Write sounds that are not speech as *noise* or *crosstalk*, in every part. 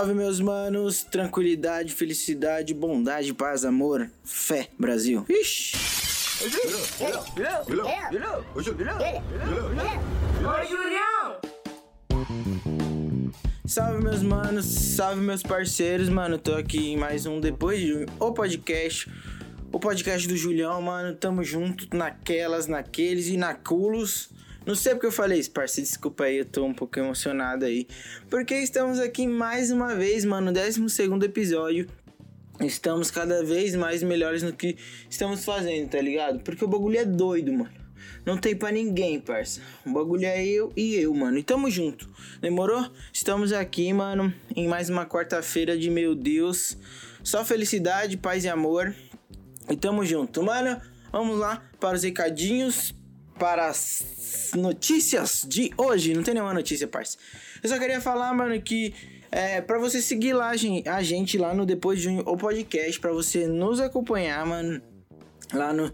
Salve, meus manos. Tranquilidade, felicidade, bondade, paz, amor, fé, Brasil. Ixi. Ô, Julião! Salve, meus manos. Salve, meus parceiros, mano. Tô aqui em mais um Depois de o podcast. O podcast do Julião, mano. Tamo junto naquelas, naqueles e na culos. Não sei porque eu falei isso, parceiro. Desculpa aí, eu tô um pouco emocionado aí. Porque estamos aqui mais uma vez, mano. 12 episódio. Estamos cada vez mais melhores no que estamos fazendo, tá ligado? Porque o bagulho é doido, mano. Não tem pra ninguém, parça. O bagulho é eu e eu, mano. E tamo junto. Demorou? Estamos aqui, mano, em mais uma quarta-feira de meu Deus. Só felicidade, paz e amor. E tamo junto, mano. Vamos lá para os recadinhos, para as notícias de hoje. Não tem nenhuma notícia, parça. Eu só queria falar, mano, que é para você seguir lá a gente lá no Depois de Junho, o podcast, para você nos acompanhar, mano. Lá no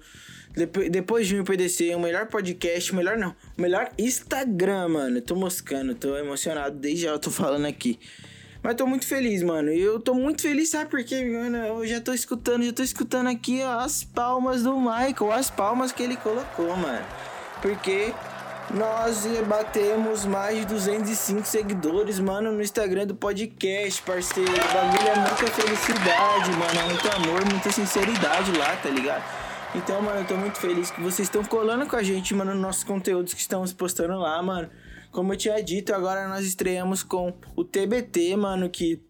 depois de Junho PDC, o melhor podcast, melhor não, o melhor Instagram, mano. Tô moscando, tô emocionado desde já eu tô falando aqui. Mas tô muito feliz, mano. E eu tô muito feliz, sabe por quê, mano? Eu já tô escutando, já tô escutando aqui ó, as palmas do Michael, as palmas que ele colocou, mano. Porque nós batemos mais de 205 seguidores, mano, no Instagram do podcast, parceiro. O bagulho é muita felicidade, mano. É muito amor, muita sinceridade lá, tá ligado? Então, mano, eu tô muito feliz que vocês estão colando com a gente, mano, nos nossos conteúdos que estamos postando lá, mano. Como eu tinha dito, agora nós estreamos com o TBT, mano, que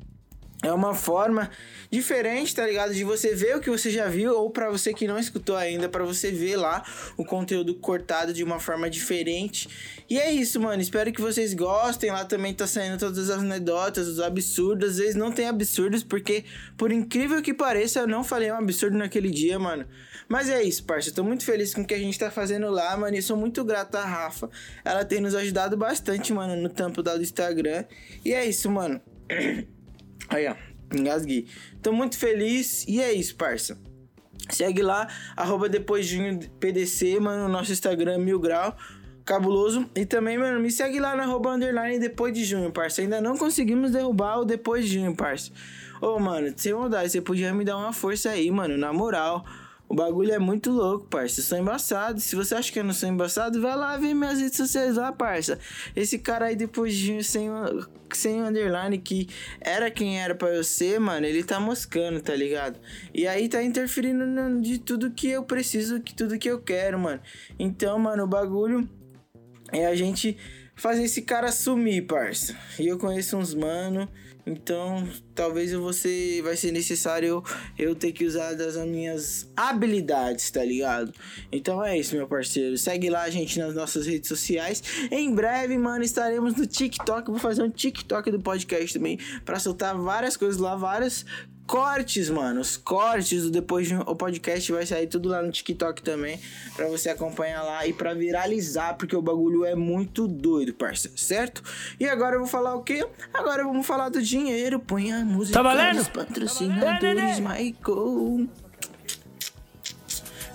é uma forma diferente, tá ligado? De você ver o que você já viu, ou para você que não escutou ainda, para você ver lá o conteúdo cortado de uma forma diferente. E é isso, mano. Espero que vocês gostem. Lá também tá saindo todas as anedotas, os absurdos. Às vezes não tem absurdos, porque, por incrível que pareça, eu não falei um absurdo naquele dia, mano. Mas é isso, parça. tô muito feliz com o que a gente tá fazendo lá, mano. E sou muito grato à Rafa. Ela tem nos ajudado bastante, mano, no tampo do Instagram. E é isso, mano. *clears throat* Aí, ó. Engasguei. Tô muito feliz. E é isso, parça. Segue lá, arroba depois de PDC, mano, nosso Instagram Mil Grau. Cabuloso. E também, mano, me segue lá na arroba underline depois de junho, parça. Ainda não conseguimos derrubar o depois de junho, parça. Ô, mano, sem maldade, você podia me dar uma força aí, mano, na moral. O bagulho é muito louco, parça. Eu sou embaçado. Se você acha que eu não sou embaçado, vai lá ver minhas redes sociais lá, parça. Esse cara aí depois de sem, sem underline, que era quem era pra eu ser, mano, ele tá moscando, tá ligado? E aí tá interferindo de tudo que eu preciso, que tudo que eu quero, mano. Então, mano, o bagulho é a gente fazer esse cara sumir, parça. E eu conheço uns mano então, talvez eu ser, vai ser necessário eu ter que usar das minhas habilidades, tá ligado? Então é isso, meu parceiro. Segue lá a gente nas nossas redes sociais. Em breve, mano, estaremos no TikTok. Vou fazer um TikTok do podcast também para soltar várias coisas lá, várias cortes, mano. Os cortes do depois o podcast vai sair tudo lá no TikTok também. Pra você acompanhar lá e pra viralizar. Porque o bagulho é muito doido, parça. Certo? E agora eu vou falar o quê? Agora vamos falar do dinheiro. Põe a música tá valendo? dos patrocinadores, tá Michael.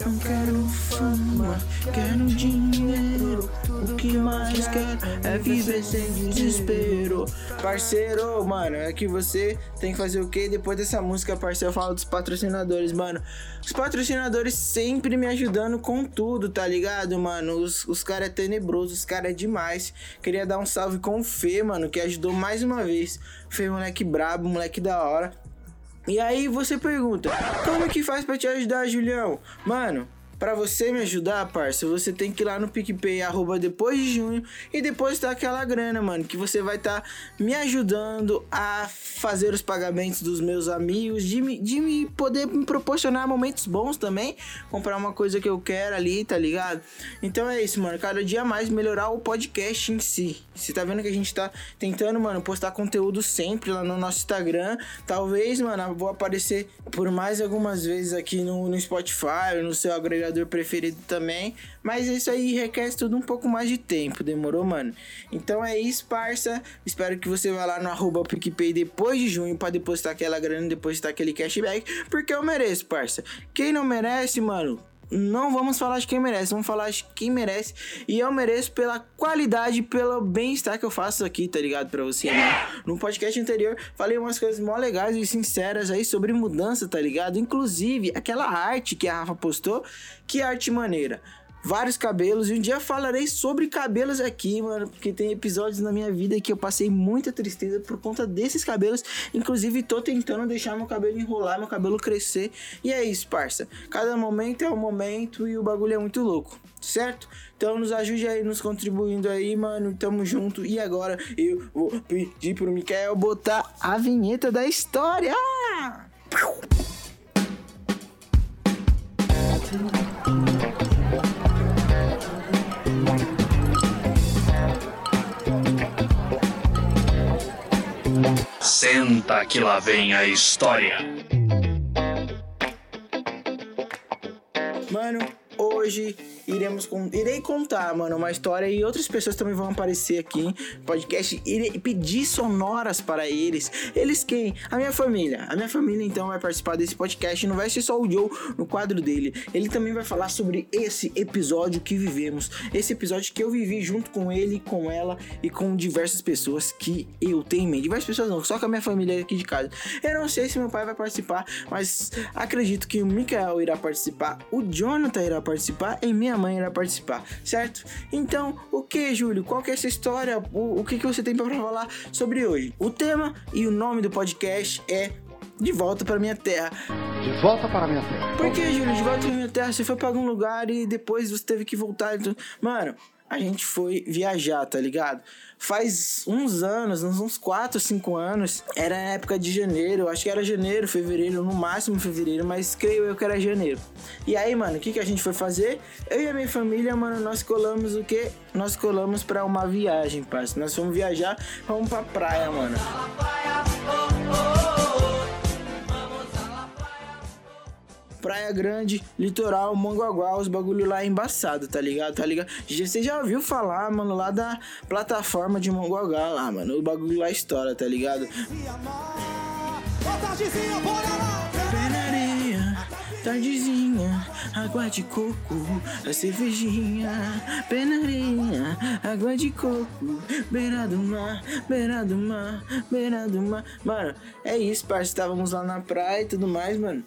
Não quero fama, quero dinheiro. O que mais quero é viver sem desespero. Parceiro, mano, é que você tem que fazer o que depois dessa música, parceiro? Eu falo dos patrocinadores, mano. Os patrocinadores sempre me ajudando com tudo, tá ligado, mano? Os, os caras é tenebroso, os caras é demais. Queria dar um salve com o Fê, mano, que ajudou mais uma vez. Fê, moleque brabo, moleque da hora. E aí você pergunta, como que faz para te ajudar, Julião? Mano, para você me ajudar, parça, você tem que ir lá no PicPay, arroba depois de junho, e depositar aquela grana, mano, que você vai estar tá me ajudando a fazer os pagamentos dos meus amigos, de me, de me poder me proporcionar momentos bons também, comprar uma coisa que eu quero ali, tá ligado? Então é isso, mano, cada dia mais melhorar o podcast em si. Você tá vendo que a gente tá tentando, mano, postar conteúdo sempre lá no nosso Instagram. Talvez, mano, vou aparecer por mais algumas vezes aqui no, no Spotify, no seu agregador jogador preferido também. Mas isso aí requer tudo um pouco mais de tempo, demorou, mano? Então é isso, parça. Espero que você vá lá no arroba PicPay depois de junho para depositar aquela grana, depositar aquele cashback, porque eu mereço, parça. Quem não merece, mano, não vamos falar de quem merece, vamos falar de quem merece. E eu mereço pela qualidade, pelo bem-estar que eu faço aqui, tá ligado? Pra você, né? No podcast anterior, falei umas coisas mó legais e sinceras aí sobre mudança, tá ligado? Inclusive, aquela arte que a Rafa postou, que arte maneira vários cabelos e um dia falarei sobre cabelos aqui, mano, porque tem episódios na minha vida que eu passei muita tristeza por conta desses cabelos, inclusive tô tentando deixar meu cabelo enrolar, meu cabelo crescer. E é isso, parça. Cada momento é um momento e o bagulho é muito louco, certo? Então nos ajude aí nos contribuindo aí, mano. Tamo junto. E agora eu vou pedir pro Mikael botar a vinheta da história. Senta que lá vem a história. Mano, hoje iremos irei contar, mano, uma história e outras pessoas também vão aparecer aqui no podcast. Irei pedir sonoras para eles. Eles quem? A minha família. A minha família então vai participar desse podcast. Não vai ser só o Joe no quadro dele. Ele também vai falar sobre esse episódio que vivemos. Esse episódio que eu vivi junto com ele, com ela e com diversas pessoas que eu tenho em mente. Diversas pessoas não, só com a minha família aqui de casa. Eu não sei se meu pai vai participar, mas acredito que o Mikael irá participar, o Jonathan irá participar e minha mãe irá participar, certo? Então, o que, Júlio? Qual que é essa história? O, o que, que você tem para falar sobre hoje? O tema e o nome do podcast é de volta para minha terra. De volta para minha terra. Por que, Júlio? De volta para minha terra, você foi para algum lugar e depois você teve que voltar. Então... Mano, a gente foi viajar, tá ligado? Faz uns anos, uns 4, 5 anos, era época de janeiro, acho que era janeiro, fevereiro, no máximo fevereiro, mas creio eu que era janeiro. E aí, mano, o que, que a gente foi fazer? Eu e a minha família, mano, nós colamos o quê? Nós colamos pra uma viagem, parceiro. Nós fomos viajar, vamos pra praia, mano. Praia Grande, litoral, Manguaguá, os bagulho lá é embaçado, tá ligado? Tá ligado? Você já ouviu falar, mano, lá da plataforma de Manguaguá lá, mano. O bagulho lá estoura, tá ligado? Penaria, tardezinha, água de coco, a cervejinha, penaria, água de coco, beira do mar, beira do mar, beira do mar. Mano, é isso, parceiro. Estávamos lá na praia e tudo mais, mano.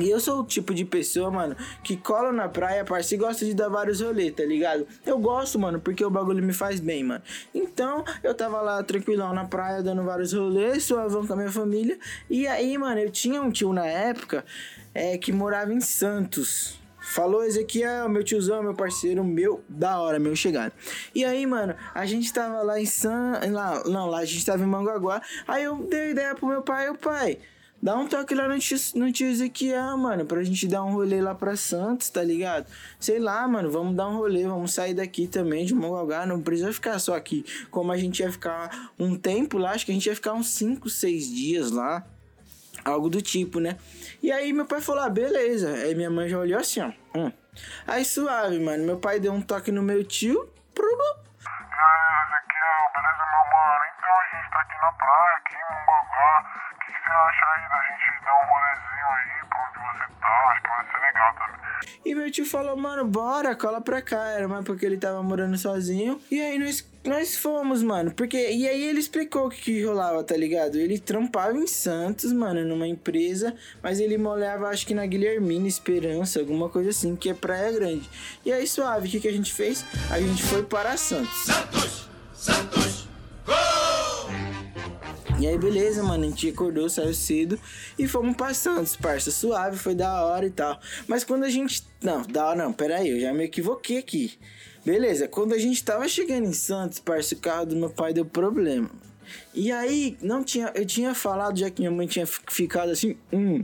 E eu sou o tipo de pessoa, mano, que cola na praia, parceiro, e gosta de dar vários rolês, tá ligado? Eu gosto, mano, porque o bagulho me faz bem, mano. Então, eu tava lá tranquilão na praia, dando vários rolês, suavão com a minha família. E aí, mano, eu tinha um tio na época é, que morava em Santos. Falou Ezequiel, meu tiozão, meu parceiro, meu, da hora, meu chegado. E aí, mano, a gente tava lá em San. Lá, não, lá a gente tava em Manguaguá. Aí eu dei ideia pro meu pai, o pai. Dá um toque lá no tio, no tio Ezequiel, mano, pra gente dar um rolê lá pra Santos, tá ligado? Sei lá, mano, vamos dar um rolê, vamos sair daqui também de Mongaguá, não precisa ficar só aqui. Como a gente ia ficar um tempo lá, acho que a gente ia ficar uns 5, 6 dias lá. Algo do tipo, né? E aí meu pai falou, ah, beleza. Aí minha mãe já olhou assim, ó. Hum. Aí suave, mano. Meu pai deu um toque no meu tio. Pro... Aí, Ezequiel, beleza, meu mano? Então a gente tá aqui na praia, acha aí da gente dar um rolezinho aí pra onde você tá? Acho que vai ser legal também. E meu tio falou, mano, bora, cola pra cá. Era mais porque ele tava morando sozinho. E aí nós, nós fomos, mano. Porque. E aí ele explicou o que, que rolava, tá ligado? Ele trampava em Santos, mano, numa empresa. Mas ele molhava, acho que na Guilhermina, Esperança, alguma coisa assim, que é Praia Grande. E aí, suave, o que, que a gente fez? A gente foi para Santos. Santos! Santos! E aí, beleza, mano. A gente acordou, saiu cedo e fomos pra Santos, parça. Suave, foi da hora e tal. Mas quando a gente. Não, da hora não, aí, eu já me equivoquei aqui. Beleza, quando a gente tava chegando em Santos, parça, o carro do meu pai deu problema. E aí, não tinha. Eu tinha falado, já que minha mãe tinha ficado assim, hum.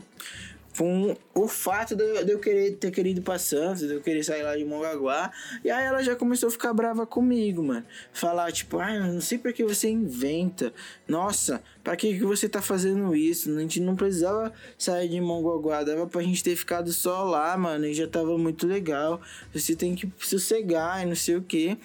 Com o fato de eu, querer ter querido pra Santos, de eu querer sair lá de Mongaguá. E aí ela já começou a ficar brava comigo, mano. Falar, tipo, ah, não sei por que você inventa. Nossa, pra que, que você tá fazendo isso? A gente não precisava sair de Mongaguá. Dava pra gente ter ficado só lá, mano. E já tava muito legal. Você tem que sossegar e não sei o que.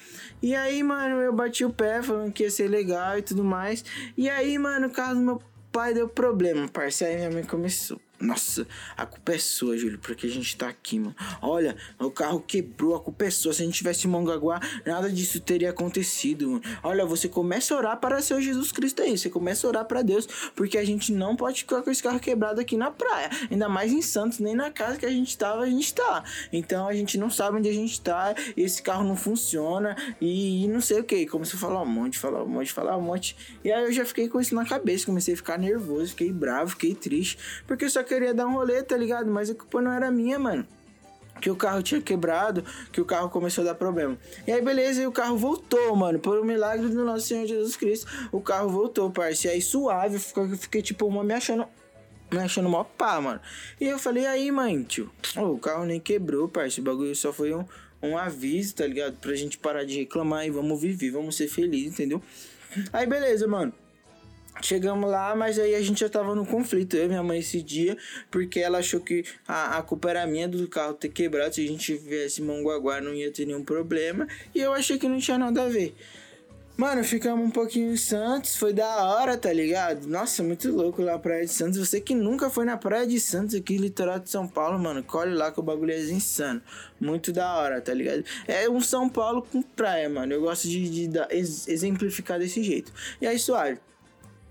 E aí, mano, eu bati o pé falando que ia ser legal e tudo mais. E aí, mano, o carro do meu pai deu problema, parceiro. Aí minha mãe começou. Nossa, a culpa é sua, Júlio, porque a gente tá aqui, mano. Olha, o carro quebrou, a culpa é sua. Se a gente tivesse em Mongaguá, nada disso teria acontecido, mano. Olha, você começa a orar para seu Jesus Cristo aí. Você começa a orar para Deus, porque a gente não pode ficar com esse carro quebrado aqui na praia. Ainda mais em Santos, nem na casa que a gente tava, a gente tá. Então a gente não sabe onde a gente tá, esse carro não funciona e, e não sei o que. Começou a falar um monte, falar um monte, falar um monte. E aí eu já fiquei com isso na cabeça, comecei a ficar nervoso, fiquei bravo, fiquei triste, porque só queria dar um rolê, tá ligado? Mas a culpa não era minha, mano. Que o carro tinha quebrado, que o carro começou a dar problema. E aí, beleza, e o carro voltou, mano. Por um milagre do nosso Senhor Jesus Cristo, o carro voltou, parceiro. E aí, suave, eu fiquei, tipo, uma me achando me achando mó pá, mano. E eu falei, aí, mãe, tio, oh, o carro nem quebrou, parceiro. O bagulho só foi um, um aviso, tá ligado? Pra gente parar de reclamar e vamos viver, vamos ser felizes, entendeu? Aí, beleza, mano. Chegamos lá, mas aí a gente já tava no conflito, eu e minha mãe esse dia, porque ela achou que a, a culpa era minha do carro ter quebrado. Se a gente viesse Mongaguá não ia ter nenhum problema. E eu achei que não tinha nada a ver. Mano, ficamos um pouquinho em Santos, foi da hora, tá ligado? Nossa, muito louco lá Praia de Santos. Você que nunca foi na Praia de Santos, aqui litoral de São Paulo, mano, colhe lá que o bagulho é insano. Muito da hora, tá ligado? É um São Paulo com praia, mano. Eu gosto de, de, de exemplificar desse jeito. E aí, suave.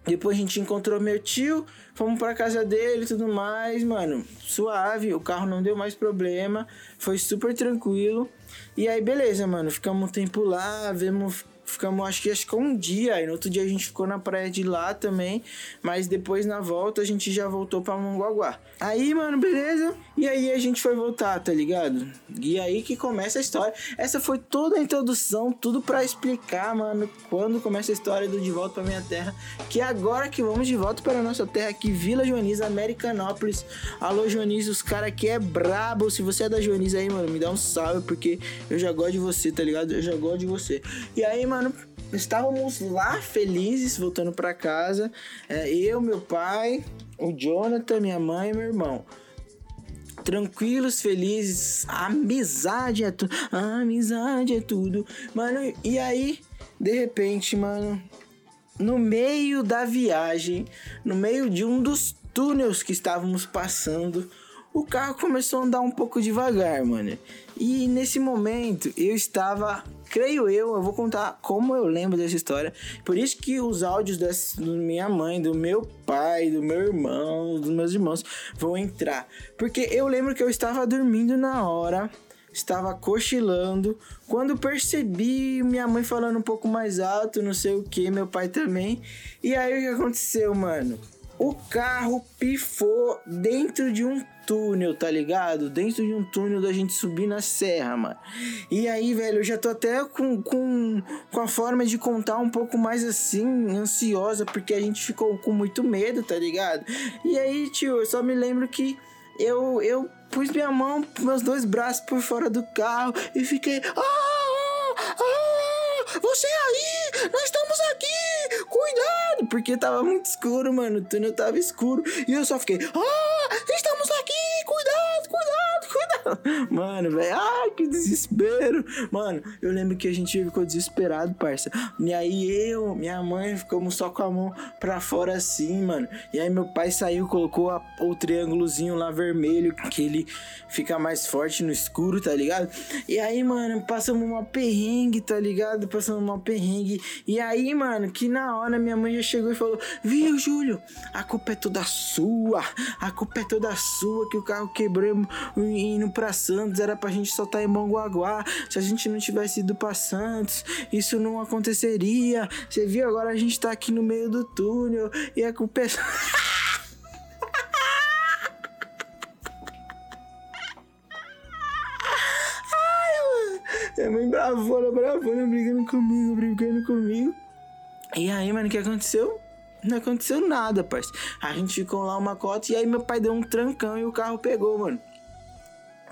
Depois a gente encontrou meu tio, fomos pra casa dele e tudo mais, mano. Suave, o carro não deu mais problema, foi super tranquilo. E aí, beleza, mano. Ficamos um tempo lá, vemos ficamos acho que acho que um dia, e no outro dia a gente ficou na praia de lá também, mas depois na volta a gente já voltou para Mongaguá. Aí, mano, beleza? E aí a gente foi voltar, tá ligado? E aí que começa a história. Essa foi toda a introdução, tudo para explicar, mano, quando começa a história do De Volta para Minha Terra, que é agora que vamos de volta para nossa terra aqui, Vila Joaniz, Americanópolis. Alô, Joaniz, os caras aqui é brabo. Se você é da Joaniz aí, mano, me dá um salve, porque eu já gosto de você, tá ligado? Eu já gosto de você. E aí, mano, estávamos lá felizes, voltando para casa. É, eu, meu pai, o Jonathan, minha mãe e meu irmão. Tranquilos, felizes, amizade é tudo, amizade é tudo, mano. E aí, de repente, mano, no meio da viagem, no meio de um dos túneis que estávamos passando, o carro começou a andar um pouco devagar, mano. E nesse momento eu estava creio eu, eu vou contar como eu lembro dessa história. Por isso que os áudios da minha mãe, do meu pai, do meu irmão, dos meus irmãos vão entrar. Porque eu lembro que eu estava dormindo na hora, estava cochilando, quando percebi minha mãe falando um pouco mais alto, não sei o que, meu pai também. E aí o que aconteceu, mano? O carro pifou dentro de um túnel, tá ligado? Dentro de um túnel da gente subir na serra, mano. E aí, velho, eu já tô até com, com, com a forma de contar um pouco mais assim, ansiosa, porque a gente ficou com muito medo, tá ligado? E aí, tio, eu só me lembro que eu, eu pus minha mão, meus dois braços por fora do carro e fiquei. Ah! ah, ah você aí! Nós estamos aqui! Cuidado! Porque tava muito escuro, mano. O túnel tava escuro. E eu só fiquei. Ah! Estamos *laughs* Mano, velho, ai, que desespero. Mano, eu lembro que a gente ficou desesperado, parça. E aí eu, minha mãe, ficamos só com a mão pra fora assim, mano. E aí meu pai saiu, colocou a, o triângulozinho lá vermelho, que ele fica mais forte no escuro, tá ligado? E aí, mano, passamos uma perrengue, tá ligado? Passamos uma perrengue. E aí, mano, que na hora minha mãe já chegou e falou: Viu, Júlio, a culpa é toda sua. A culpa é toda sua que o carro quebrou indo pra Santos, era pra gente soltar em Mongaguá. Se a gente não tivesse ido pra Santos, isso não aconteceria. Você viu? Agora a gente tá aqui no meio do túnel e é com o pessoal. É mãe bravona, bravona, brigando comigo, brigando comigo. E aí, mano, o que aconteceu? Não aconteceu nada, parceiro. A gente ficou lá uma cota e aí meu pai deu um trancão e o carro pegou, mano.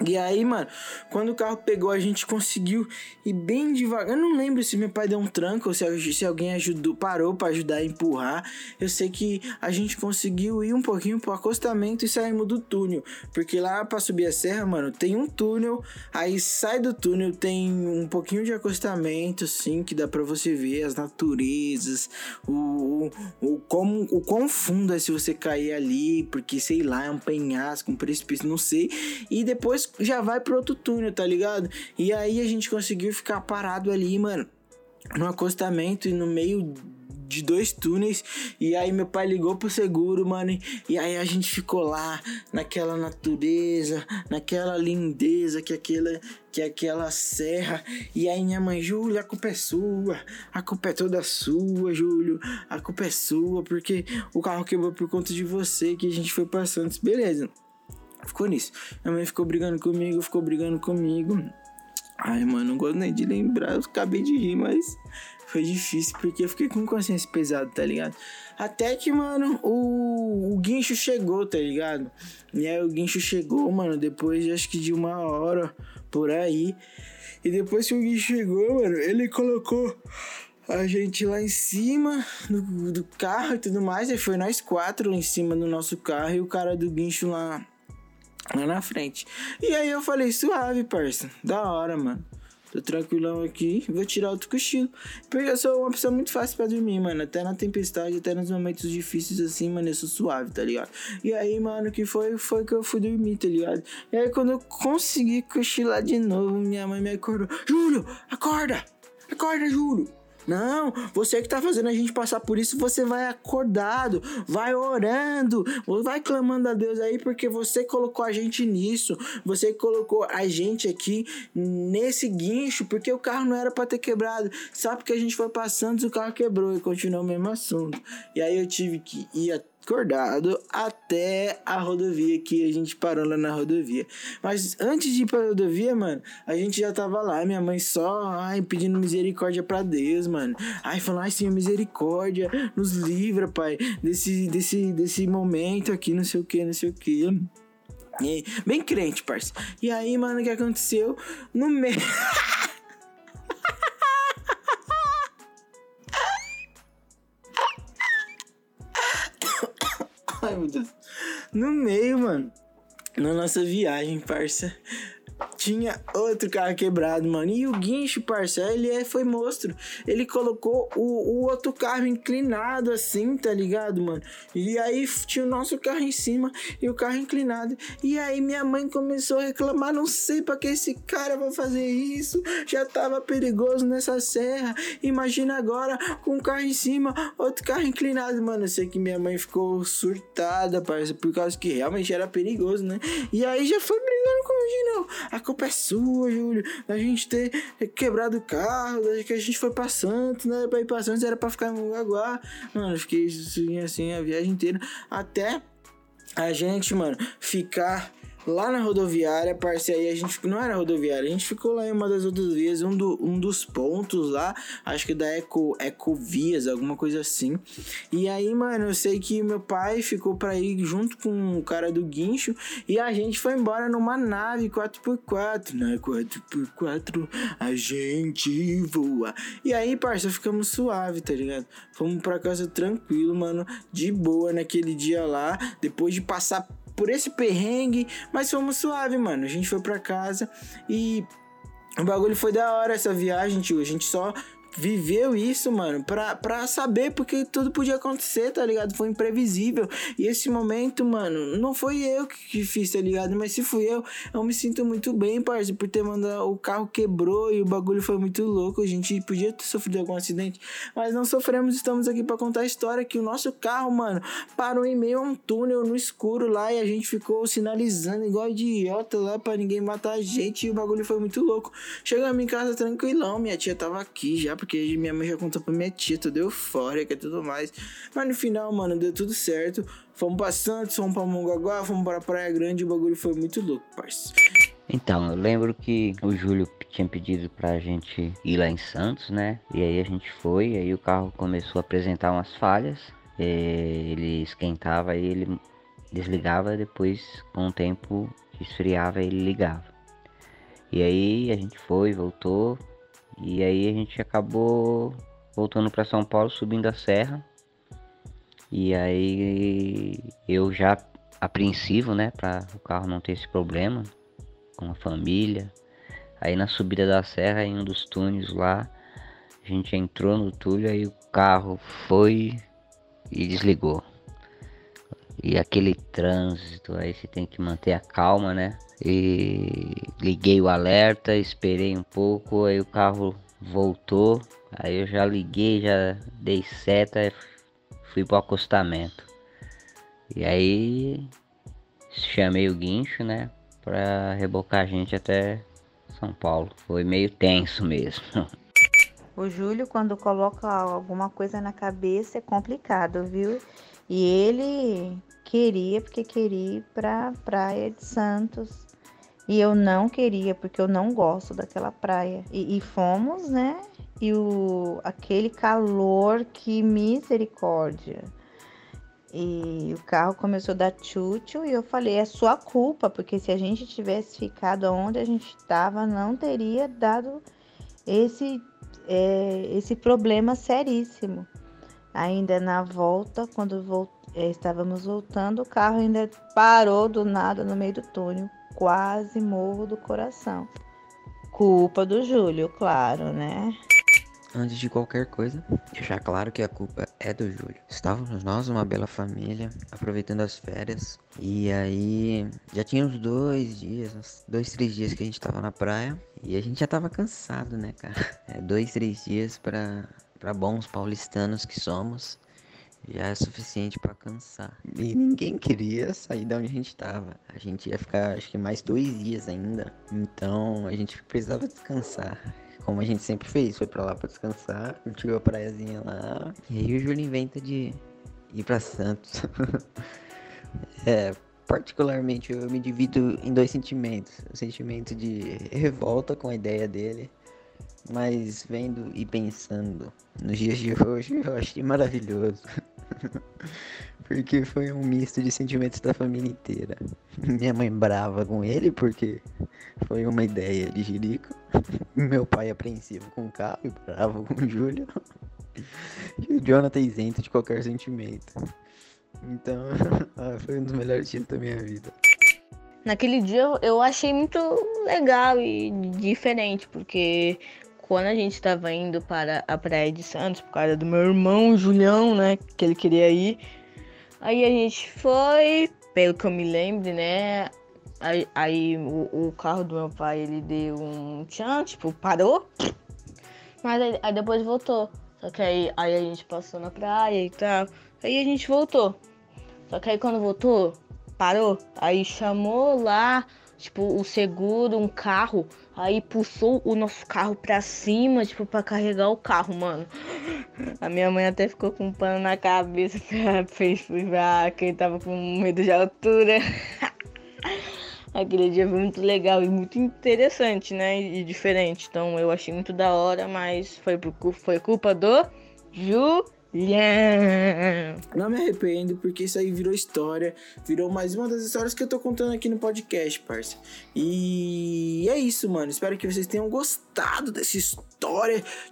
E aí, mano, quando o carro pegou, a gente conseguiu ir bem devagar. Eu não lembro se meu pai deu um tranco ou se, se alguém ajudou, parou para ajudar a empurrar. Eu sei que a gente conseguiu ir um pouquinho pro acostamento e saímos do túnel. Porque lá pra subir a serra, mano, tem um túnel. Aí sai do túnel, tem um pouquinho de acostamento, assim, que dá pra você ver as naturezas, o, o, o, como, o quão fundo é se você cair ali, porque sei lá, é um penhasco, um precipício, não sei. E depois já vai pro outro túnel, tá ligado? E aí a gente conseguiu ficar parado ali, mano, no acostamento e no meio de dois túneis. E aí meu pai ligou pro seguro, mano. E aí a gente ficou lá, naquela natureza, naquela lindeza que aquela, que aquela serra. E aí minha mãe, Júlio, a culpa é sua. A culpa é toda sua, Júlio. A culpa é sua, porque o carro quebrou por conta de você que a gente foi passando. Beleza. Ficou nisso. Minha mãe ficou brigando comigo, ficou brigando comigo. Ai, mano, não gosto nem de lembrar. Eu acabei de rir, mas foi difícil porque eu fiquei com consciência pesada, tá ligado? Até que, mano, o, o guincho chegou, tá ligado? E aí o guincho chegou, mano, depois de, acho que de uma hora por aí. E depois que o guincho chegou, mano, ele colocou a gente lá em cima do, do carro e tudo mais. E foi nós quatro em cima do nosso carro e o cara do guincho lá lá na frente. E aí eu falei, suave, parça. Da hora, mano. Tô tranquilão aqui, vou tirar outro cochilo. Porque eu sou uma pessoa muito fácil pra dormir, mano. Até na tempestade, até nos momentos difíceis assim, mano, eu sou suave, tá ligado? E aí, mano, que foi, foi que eu fui dormir, tá ligado? E aí, quando eu consegui cochilar de novo, minha mãe me acordou. Júlio, acorda! Acorda, Júlio! Não, você que tá fazendo a gente passar por isso, você vai acordado, vai orando, vai clamando a Deus aí, porque você colocou a gente nisso, você colocou a gente aqui nesse guincho, porque o carro não era para ter quebrado. Sabe que a gente foi passando, o carro quebrou e continuou o mesmo assunto. E aí eu tive que ir até acordado até a rodovia que a gente parou lá na rodovia. Mas antes de ir pra rodovia, mano, a gente já tava lá, minha mãe só, ai, pedindo misericórdia para Deus, mano. Ai, falando, ai, Senhor, misericórdia, nos livra, pai, desse, desse, desse momento aqui, não sei o que, não sei o que. Bem crente, parça. E aí, mano, o que aconteceu? No meio. *laughs* No meio, mano, na nossa viagem, parça, tinha outro carro quebrado, mano. E o guincho, parça, ele é, foi monstro. Ele colocou o, o outro carro inclinado assim, tá ligado, mano? E aí tinha o nosso carro em cima e o carro inclinado. E aí minha mãe começou a reclamar, não sei para que esse cara vai fazer isso. Já tava perigoso nessa serra. Imagina agora com um carro em cima, outro carro inclinado, mano. Eu sei que minha mãe ficou surtada, parça, por causa que realmente era perigoso, né? E aí já foi brigando de novo. A culpa é sua, Júlio, da gente ter quebrado o carro, que a gente foi pra Santos, né? Pra ir pra Santos era pra ficar em Mongaguá. Mano, eu fiquei assim, assim a viagem inteira. Até a gente, mano, ficar lá na rodoviária, parceiro, aí a gente não era rodoviária, a gente ficou lá em uma das outras vias, um, do, um dos pontos lá, acho que da Eco, Ecovias, alguma coisa assim. E aí, mano, eu sei que meu pai ficou pra ir junto com o cara do guincho e a gente foi embora numa nave 4x4, né? 4x4 a gente voa. E aí, parceiro, ficamos suave, tá ligado? Fomos pra casa tranquilo, mano, de boa naquele dia lá, depois de passar por esse perrengue, mas fomos suave, mano. A gente foi pra casa e o bagulho foi da hora essa viagem, tio. A gente só viveu isso, mano, pra, pra saber porque tudo podia acontecer, tá ligado? Foi imprevisível. E esse momento, mano, não foi eu que, fiz, tá ligado? Mas se fui eu, eu me sinto muito bem, parceiro, por ter mandado. O carro quebrou e o bagulho foi muito louco. A gente podia ter sofrido algum acidente, mas não sofremos. Estamos aqui para contar a história que o nosso carro, mano, parou em meio a um túnel no escuro lá e a gente ficou sinalizando igual idiota lá para ninguém matar a gente. E o bagulho foi muito louco. Chegamos em casa tranquilão, minha tia tava aqui já porque minha mãe já contou pra minha tia, tudo eufórica e tudo mais. Mas no final, mano, deu tudo certo. Fomos pra Santos, fomos pra Mongaguá, fomos pra Praia Grande o bagulho foi muito louco, parceiro. Então, eu lembro que o Júlio tinha pedido pra gente ir lá em Santos, né? E aí a gente foi, aí o carro começou a apresentar umas falhas. Ele esquentava e ele desligava, depois com o tempo esfriava e ele ligava. E aí a gente foi, voltou. E aí a gente acabou voltando para São Paulo, subindo a serra. E aí eu já apreensivo, né, para o carro não ter esse problema com a família. Aí na subida da serra, em um dos túneis lá, a gente entrou no túnel e o carro foi e desligou. E aquele trânsito, aí você tem que manter a calma, né? E liguei o alerta, esperei um pouco, aí o carro voltou. Aí eu já liguei, já dei seta, fui pro acostamento. E aí chamei o guincho, né? Pra rebocar a gente até São Paulo. Foi meio tenso mesmo. *laughs* O Júlio, quando coloca alguma coisa na cabeça, é complicado, viu? E ele queria, porque queria ir pra praia de Santos. E eu não queria, porque eu não gosto daquela praia. E, e fomos, né? E o, aquele calor, que misericórdia. E o carro começou a dar tchutchu e eu falei, é sua culpa, porque se a gente tivesse ficado onde a gente estava, não teria dado esse, é, esse problema seríssimo. Ainda na volta, quando volt, é, estávamos voltando, o carro ainda parou do nada no meio do túnel. Quase morro do coração. Culpa do Júlio, claro, né? Antes de qualquer coisa, deixar claro que a culpa é do Júlio. Estávamos nós, uma bela família, aproveitando as férias. E aí, já tinha uns dois dias, dois, três dias que a gente tava na praia. E a gente já tava cansado, né, cara? *laughs* É, dois, três dias para para bons paulistanos que somos. Já é suficiente para cansar. E ninguém queria sair da onde a gente tava. A gente ia ficar, acho que mais dois dias ainda. Então a gente precisava descansar como a gente sempre fez, foi pra lá pra descansar, curtiu a praiazinha lá. E aí o Júlio inventa de ir pra Santos. *laughs* é, particularmente eu me divido em dois sentimentos. O sentimento de revolta com a ideia dele, mas vendo e pensando nos dias de hoje, eu achei maravilhoso. *laughs* *laughs* porque foi um misto de sentimentos da família inteira. Minha mãe brava com ele, porque foi uma ideia de Jerico. Meu pai apreensivo com o carro e bravo com o Júlio. E o Jonathan isento de qualquer sentimento. Então, *laughs* ah, foi um dos melhores dias da minha vida. Naquele dia eu achei muito legal e diferente, porque quando a gente estava indo para a Praia de Santos, por causa do meu irmão Julião, né, que ele queria ir, aí a gente foi, pelo que eu me lembro, né, aí, aí o, o, carro do meu pai, ele deu um tchan, tipo, parou, mas aí, aí, depois voltou, só que aí, aí a gente passou na praia e tal, aí a gente voltou, só que aí quando voltou, parou, aí chamou lá, tipo, o seguro, um carro, aí puxou o nosso carro pra cima, tipo, pra carregar o carro, mano. A minha mãe até ficou com um pano na cabeça, *laughs* fez ah, quem tava com medo de altura. *laughs* Aquele dia foi muito legal e muito interessante, né? E diferente. Então eu achei muito da hora, mas foi, por, foi culpa do Ju Yeah. Não me arrependo, porque isso aí virou história. Virou mais uma das histórias que eu tô contando aqui no podcast, parça. E é isso, mano. Espero que vocês tenham gostado dessa história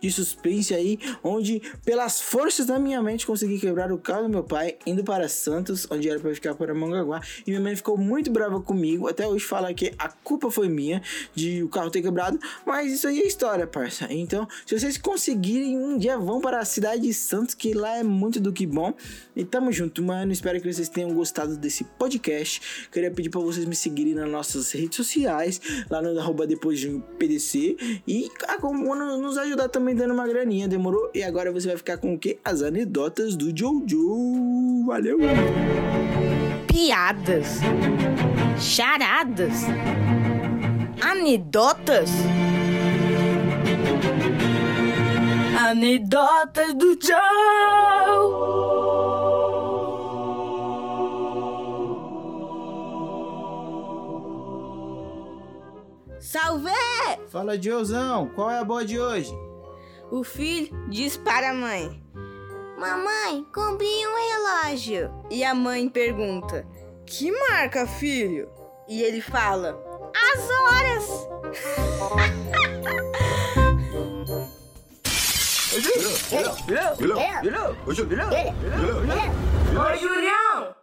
de suspense aí, onde, pelas forças da minha mente, consegui quebrar o carro do meu pai, indo para Santos, onde era para ficar para Mongaguá. E minha mãe ficou muito brava comigo. Até hoje fala que a culpa foi minha de o carro ter quebrado. Mas isso aí é história, parça. Então, se vocês conseguirem, um dia vão para a cidade de Santos, que lá é muito do que bom. E tamo junto, mano. Espero que vocês tenham gostado desse podcast. Queria pedir para vocês me seguirem nas nossas redes sociais, lá no arroba depois de PDC. E nos ajudar também dando uma graninha, demorou? E agora você vai ficar com o quê? As anedotas do Jojo. Valeu! Piadas. Charadas. Anedotas. Anedotas do Joe. Salve! Fala, Joãozão, qual é a boa de hoje? O filho diz para a mãe: Mamãe, comprei um relógio. E a mãe pergunta: Que marca, filho? E ele fala: duas horas. Ô, Julião!